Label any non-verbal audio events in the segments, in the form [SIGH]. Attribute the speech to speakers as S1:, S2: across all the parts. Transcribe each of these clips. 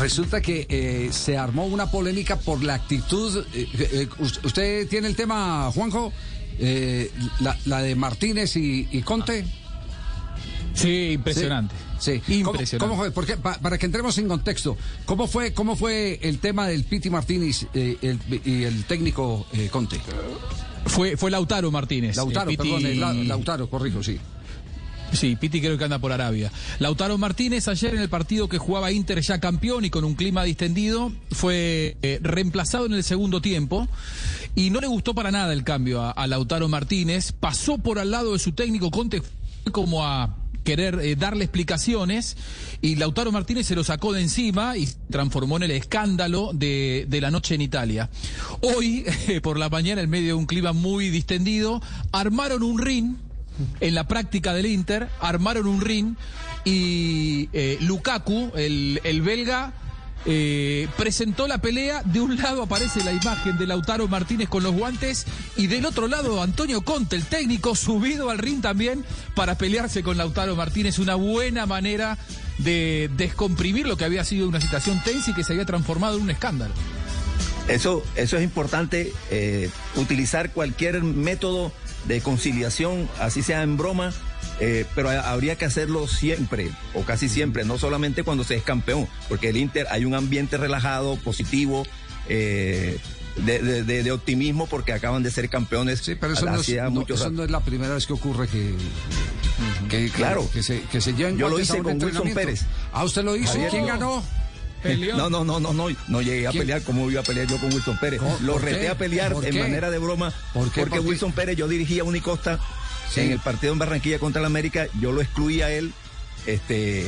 S1: Resulta que eh, se armó una polémica por la actitud. eh, eh, ¿Usted tiene el tema, Juanjo? Eh, la, la de Martínez y, y Conte.
S2: Sí, impresionante.
S1: Sí, sí. ¿Cómo-
S2: Impresionante.
S1: ¿Cómo, fue? Porque, pa- para que entremos en contexto, ¿cómo fue, cómo fue el tema del Piti Martínez eh, el- y el técnico eh, Conte?
S2: Fue, fue Lautaro Martínez.
S1: Lautaro,
S2: Eh, Piti-
S1: perdón, eh, La- Lautaro, corrijo, sí.
S2: Sí, Piti creo que anda por Arabia. Lautaro Martínez ayer en el partido que jugaba Inter ya campeón y con un clima distendido fue eh, reemplazado en el segundo tiempo y no le gustó para nada el cambio a, Lautaro Martínez. Pasó por al lado de su técnico Conte como a querer eh, darle explicaciones y Lautaro Martínez se lo sacó de encima y transformó en el escándalo de, de la noche en Italia. Hoy, [LAUGHS] eh, por la mañana, en medio de un clima muy distendido, armaron un ring en la práctica del Inter, armaron un ring y eh, Lukaku, el, el belga, eh, presentó la pelea. De un lado aparece la imagen de Lautaro Martínez con los guantes y del otro lado Antonio Conte, el técnico, subido al ring también para pelearse con Lautaro Martínez. Una buena manera de descomprimir lo que había sido una situación tensa y que se había transformado en un escándalo.
S3: Eso, eso es importante, eh, utilizar cualquier método de conciliación, así sea en broma, eh, pero ha- habría que hacerlo siempre, o casi siempre, no solamente cuando se es campeón, porque el Inter hay un ambiente relajado, positivo, eh, de, de- de- de optimismo, porque acaban de ser campeones
S1: Sí, pero eso, no es, no- eso no es la primera vez que ocurre que, que, que-
S3: Claro.
S1: que se, que se lleven
S3: Yo lo hice con Wilson. Pérez.
S1: Ah, usted lo hizo.
S3: Javier,
S1: ¿Quién
S3: no. No, no, no, no, no, no llegué a
S1: ¿Quién?
S3: pelear como iba a pelear yo con Wilson Pérez. Lo
S1: ¿Por
S3: reté
S1: qué?
S3: a pelear
S1: ¿Por
S3: en manera de broma
S1: ¿Por qué?
S3: porque. Wilson Pérez yo dirigía a Unicosta
S1: Sí.
S3: en el partido en Barranquilla contra el América, yo lo excluí a él, este,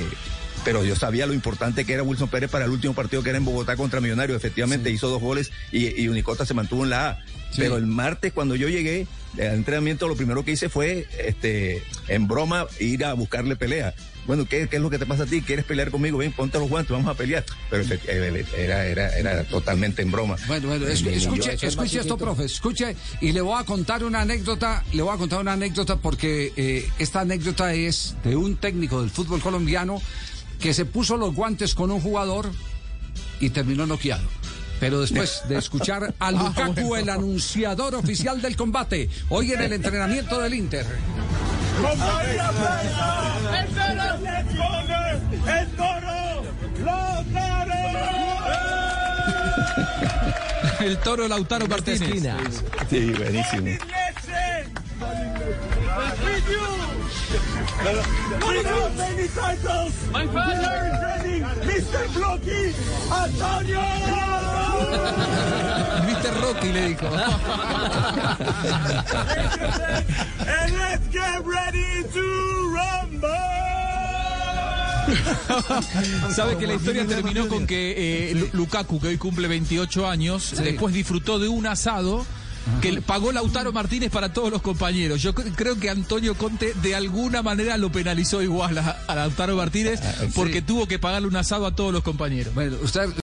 S3: pero yo sabía lo importante que era Wilson Pérez para el último partido que era en Bogotá contra Millonarios. Efectivamente hizo dos goles y, y Unicosta se mantuvo en la A.
S1: Sí.
S3: Pero el martes cuando yo llegué al entrenamiento lo primero que hice fue este en broma ir a buscarle pelea. Bueno, ¿qué, qué es lo que te pasa a ti? ¿Quieres pelear conmigo? Ven, ponte los guantes, vamos a pelear. Pero efect- eh, era, era, era totalmente en broma.
S1: Bueno, bueno, es- escuche esto, profe, escuche, y le voy a contar una anécdota, le voy a contar una anécdota porque eh, esta anécdota es de un técnico del fútbol colombiano que se puso los guantes con un jugador y terminó noqueado. Pero después de escuchar a [LAUGHS] Lukaku, el anunciador oficial del combate, hoy en el entrenamiento del Inter.
S4: ¡El toro! ¡El toro! ¡Lautaro!
S2: El toro Lautaro Martínez.
S3: Sí, buenísimo.
S4: My father! Mr. Blocky, Antonio!
S2: Mr. Rocky le dijo.
S4: and let's get ready to rumble!
S2: Sabe que la historia terminó con que eh, Lu- Lukaku, que hoy cumple 28 años, después disfrutó de un asado que pagó Lautaro Martínez para todos los compañeros. Yo cre- creo que Antonio Conte de alguna manera lo penalizó igual a, a Lautaro Martínez porque tuvo que pagarle un asado a todos los compañeros.
S1: Bueno, usted,